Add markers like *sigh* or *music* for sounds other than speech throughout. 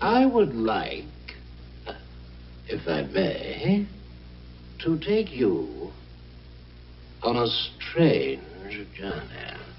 I would like, if I may, to take you on a strange journey.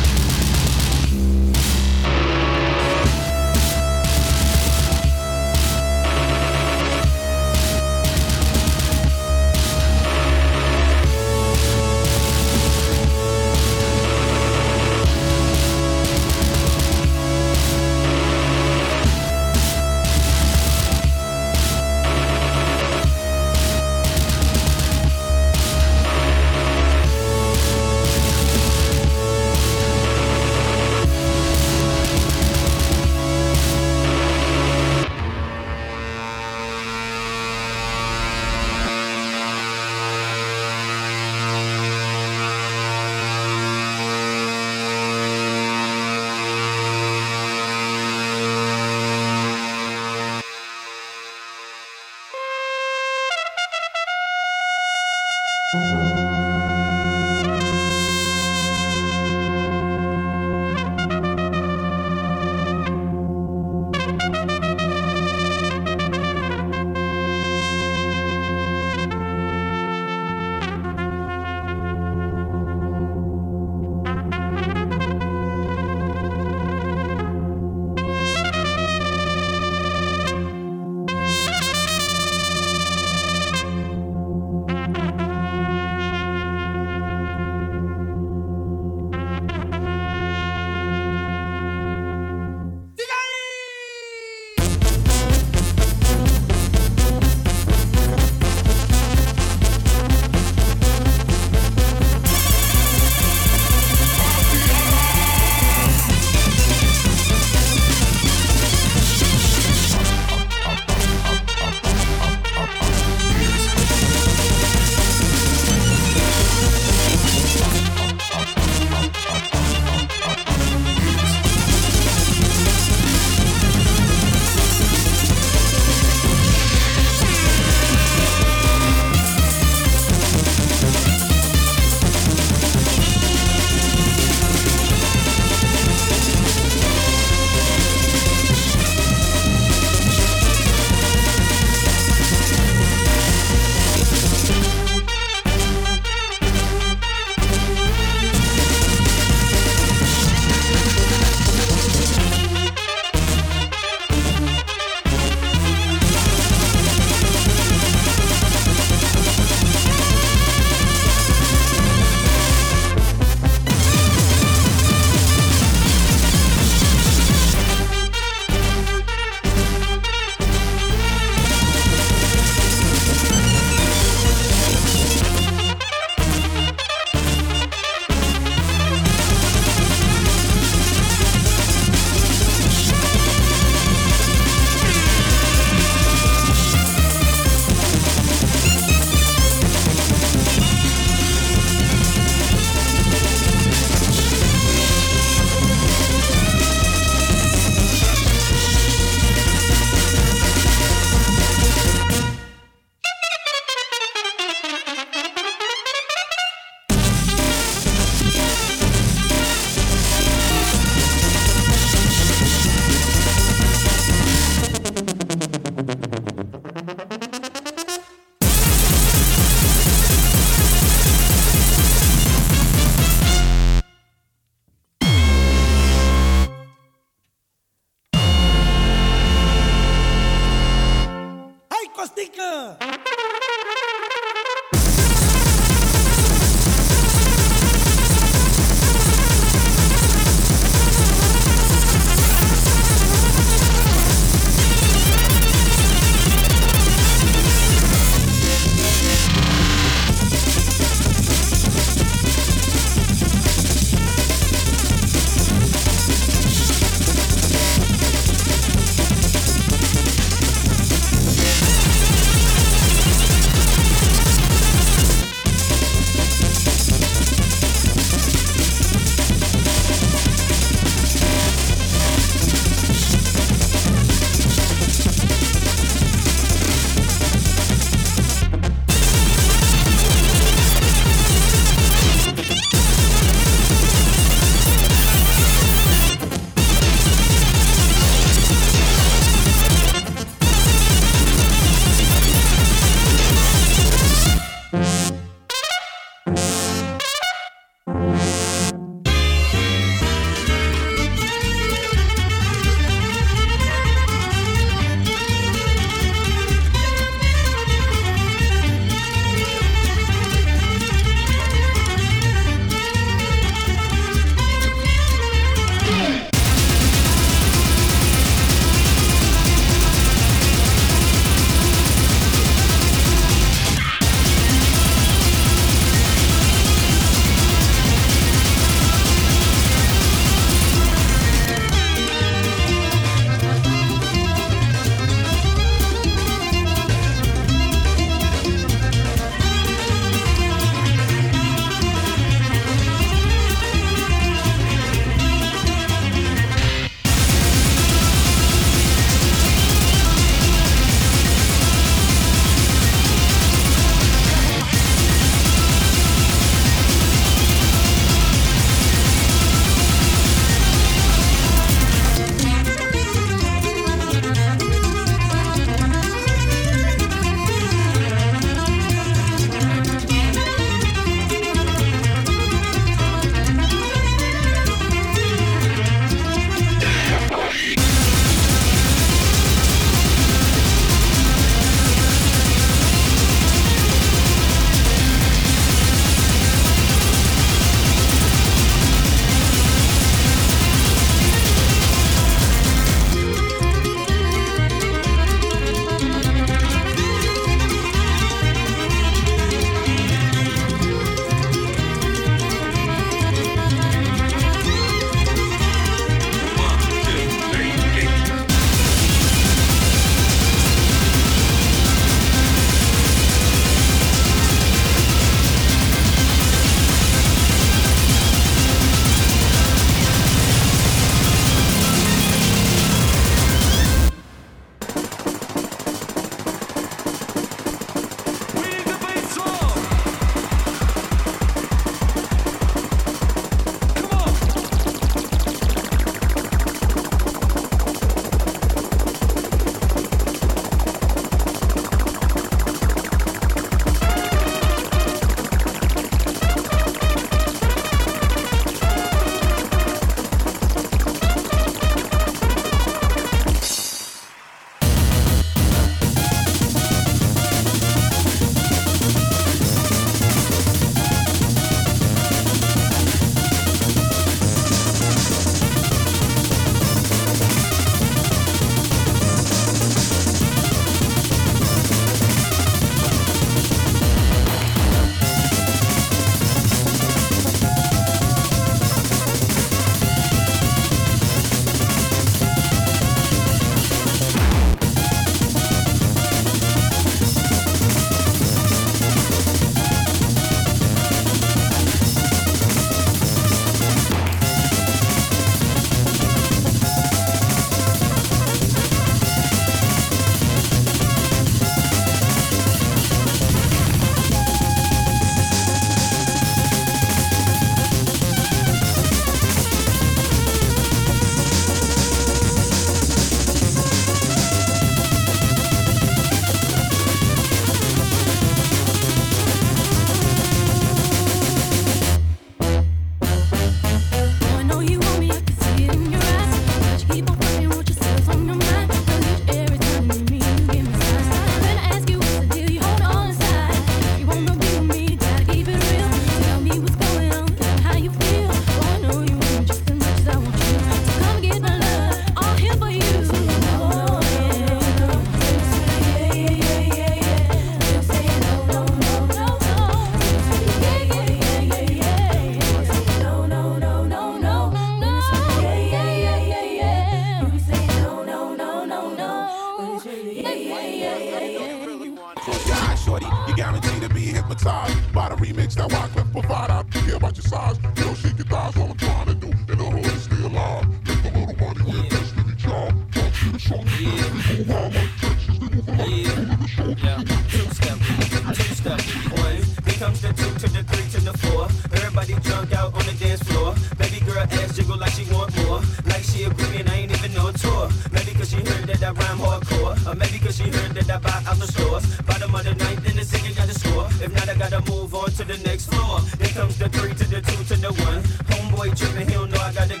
the two to the one. Homeboy trippin', he don't know I got the.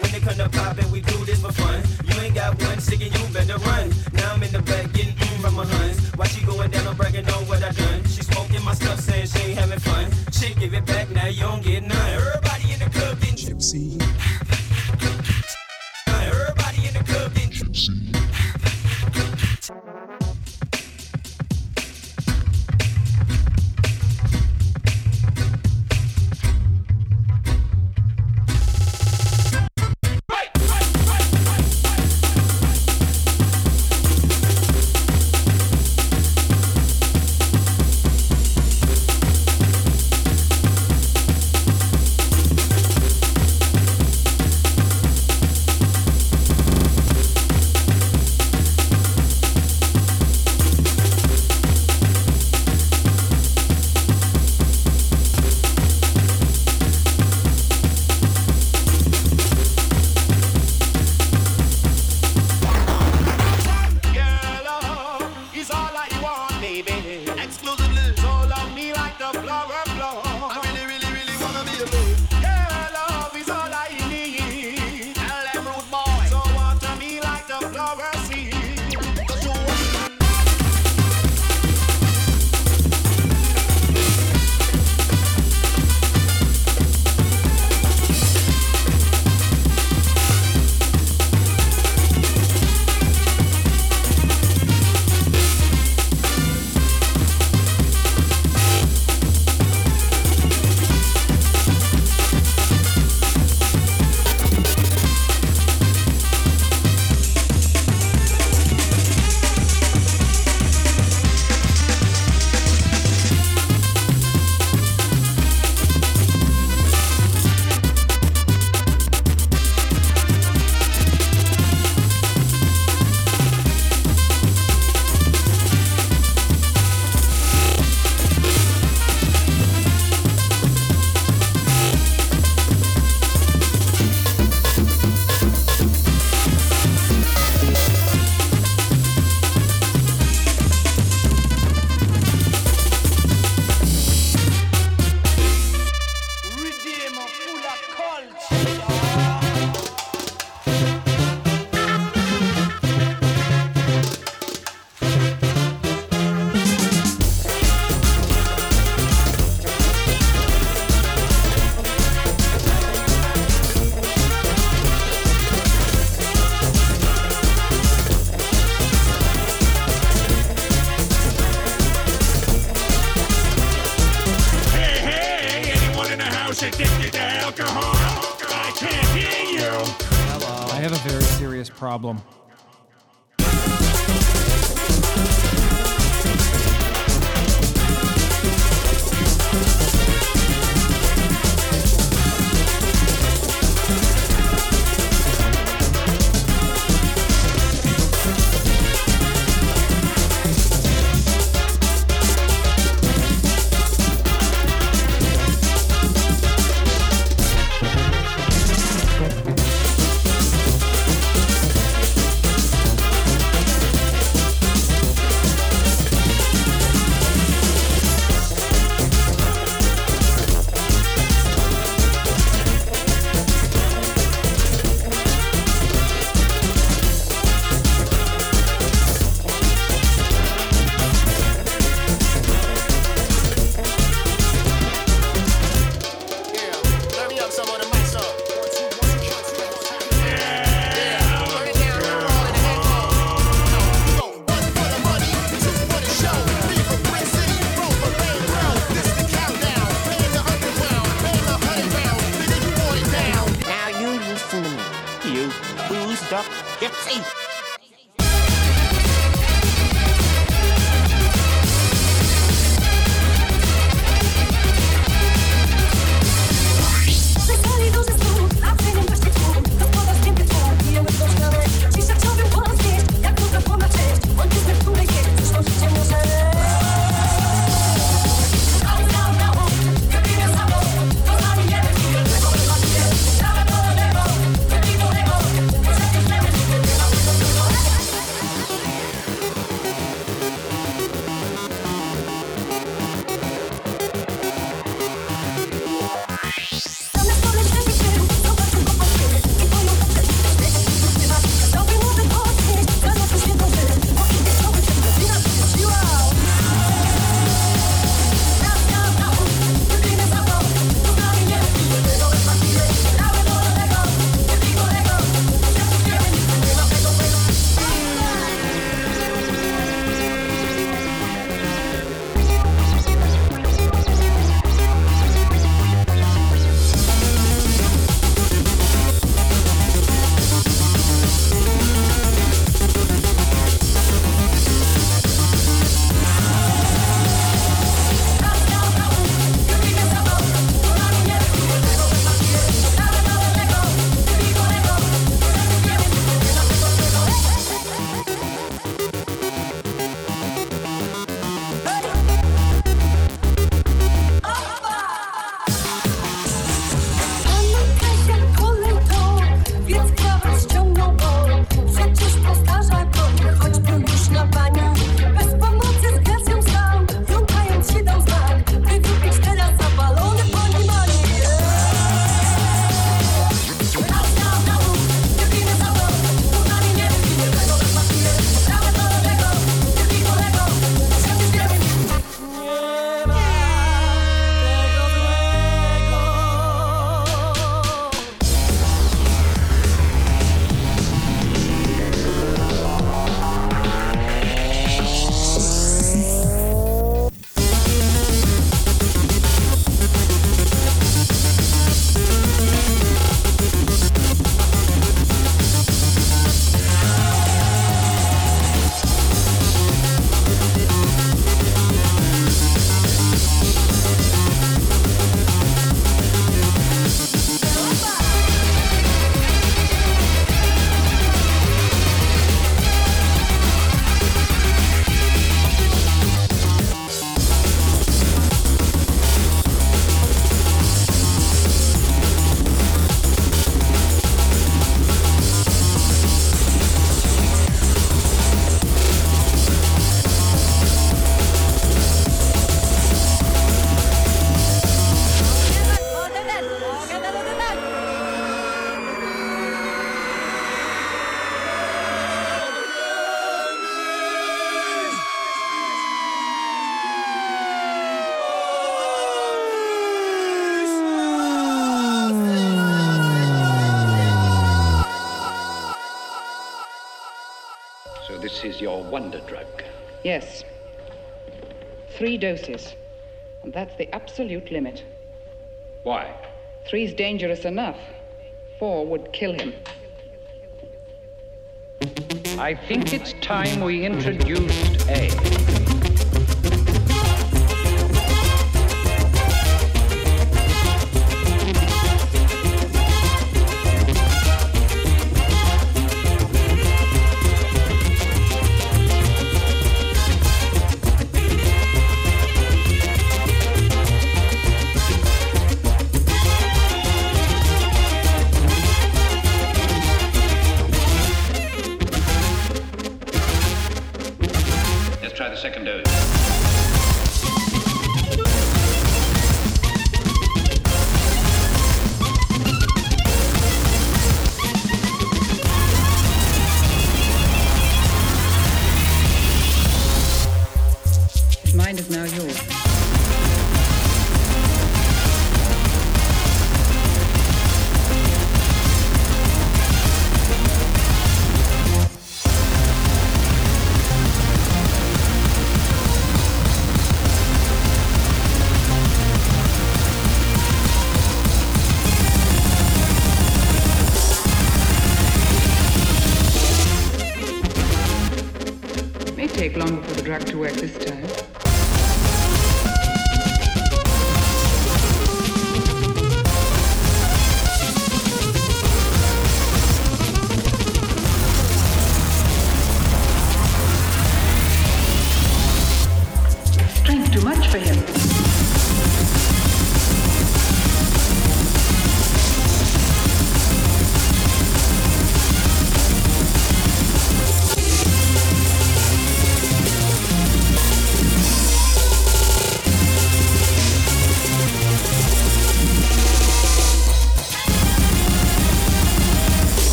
When it come to poppin', we do this for fun. You ain't got one, singing, you better run. Now I'm in the back getting from my huns. Why she going down, I'm bragging on what I done. She smoking my stuff, problem. Doses. And that's the absolute limit. Why? Three's dangerous enough. Four would kill him. I think it's time we introduced A.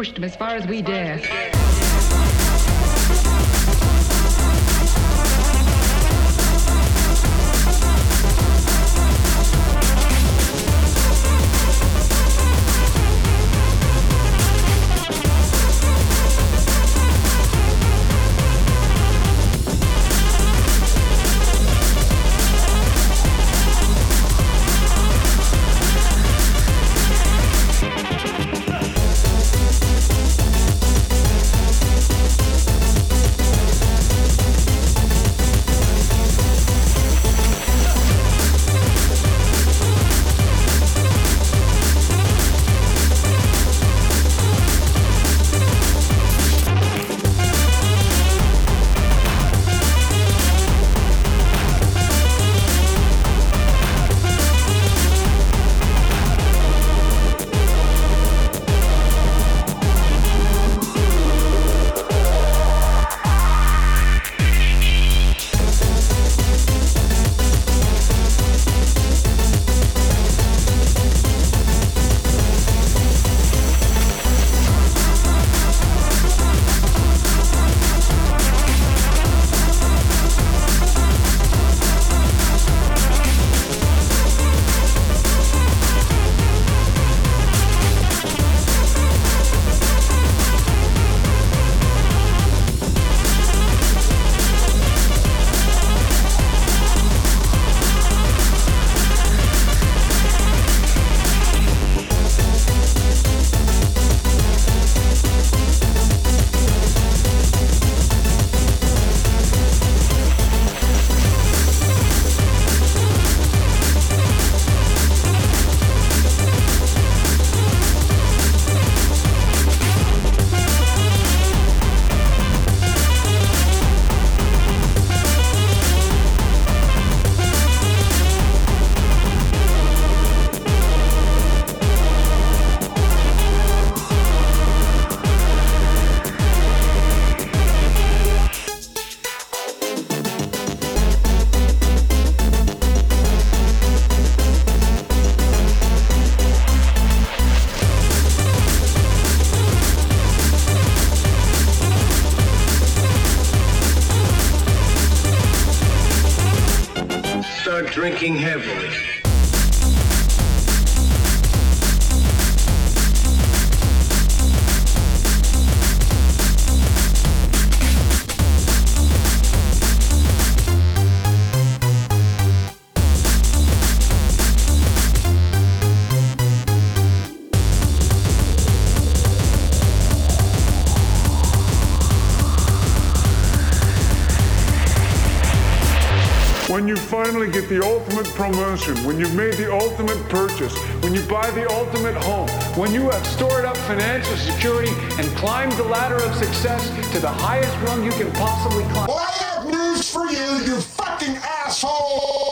pushed him as far as we dare. drinking heavily. Finally get the ultimate promotion, when you've made the ultimate purchase, when you buy the ultimate home, when you have stored up financial security and climbed the ladder of success to the highest rung you can possibly climb. Well, I have news for you, you fucking asshole!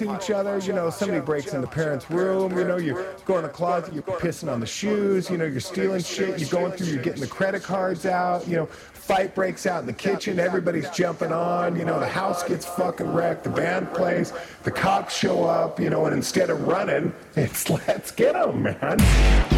At each other, you know, somebody breaks in the parents' room, you know, you go in the closet, you're pissing on the shoes, you know, you're stealing shit, you're going through, you're getting the credit cards out, you know, fight breaks out in the kitchen, everybody's jumping on, you know, the house gets fucking wrecked, the band plays, the cops show up, you know, and instead of running, *laughs* it's let's get them, man.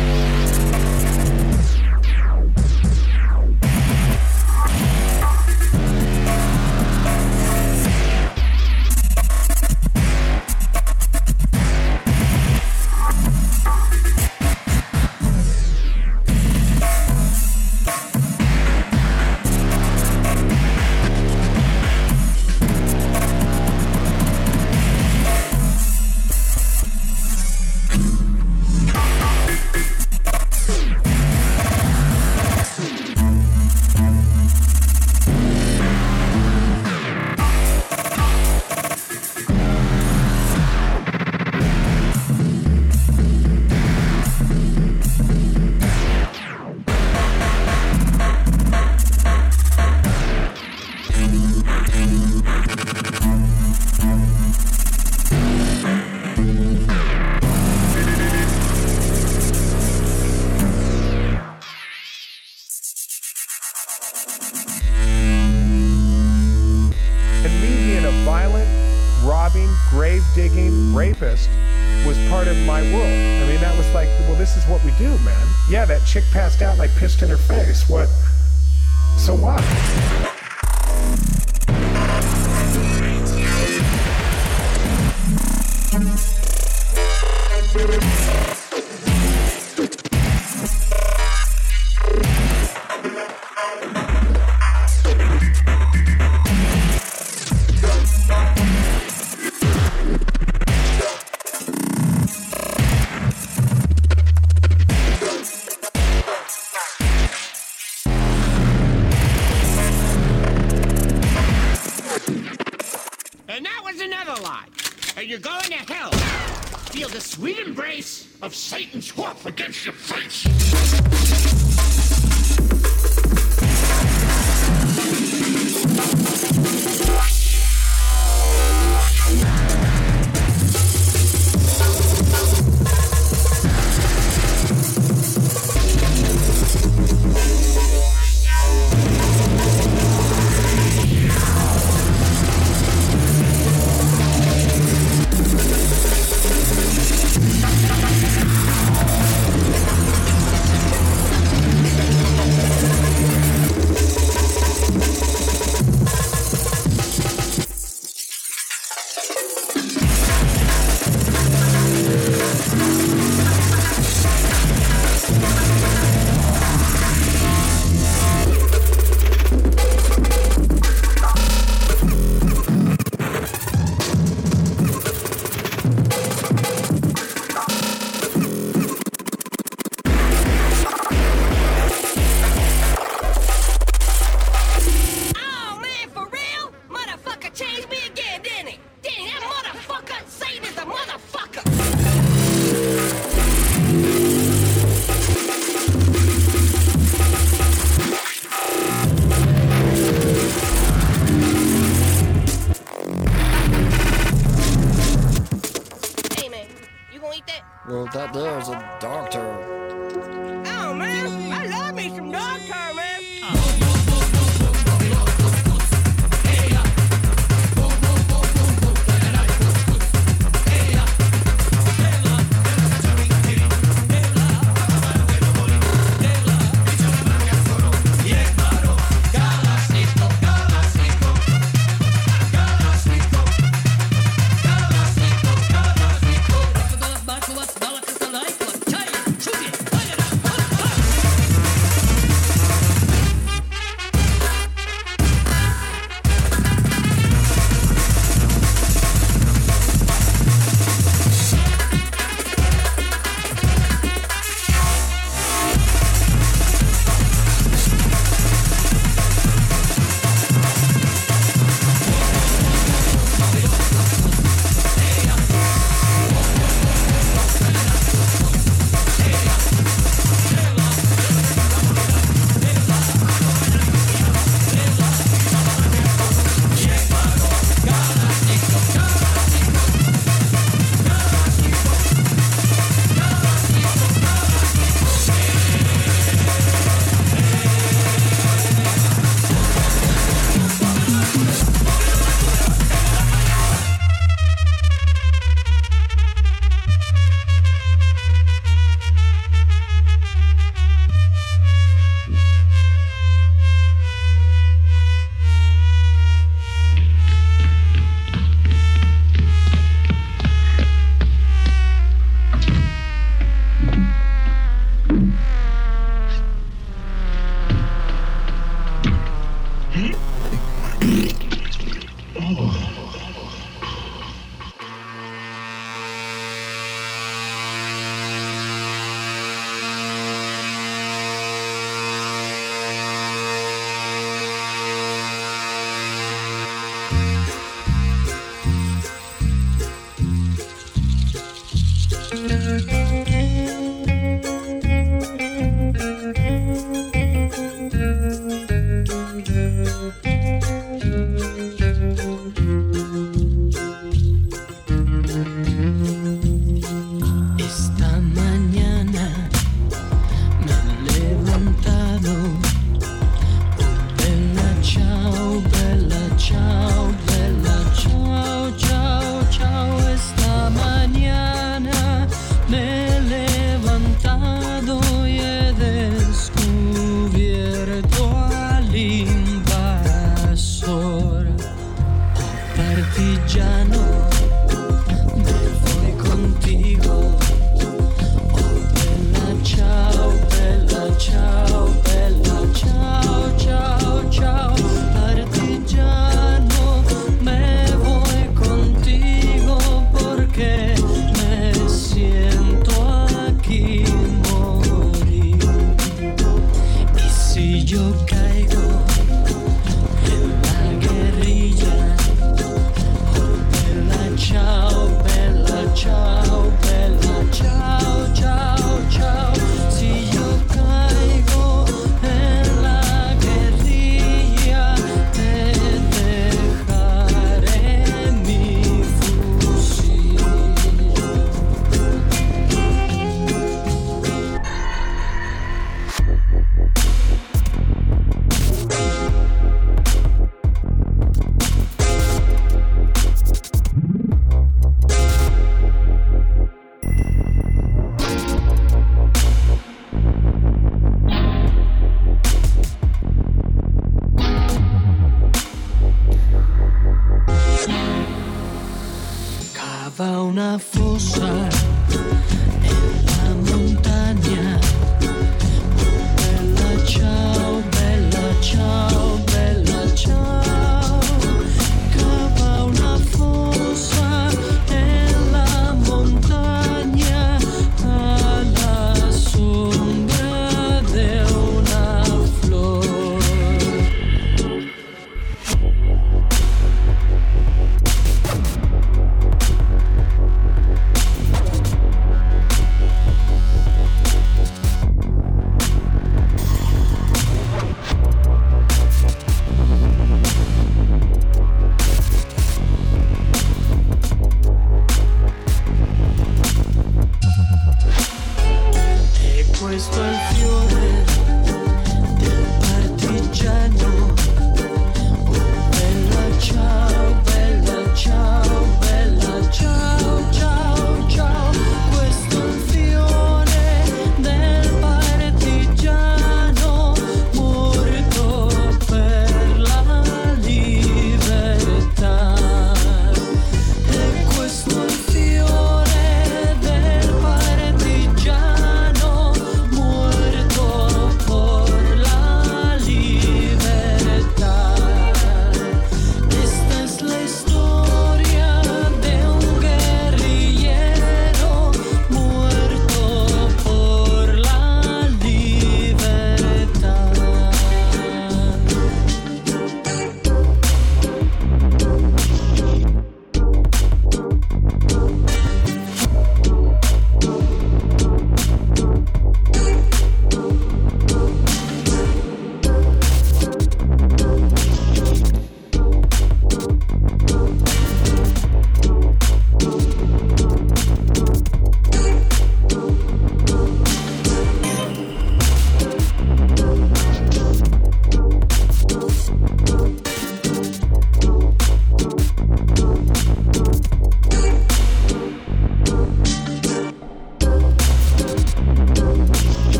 Una fossa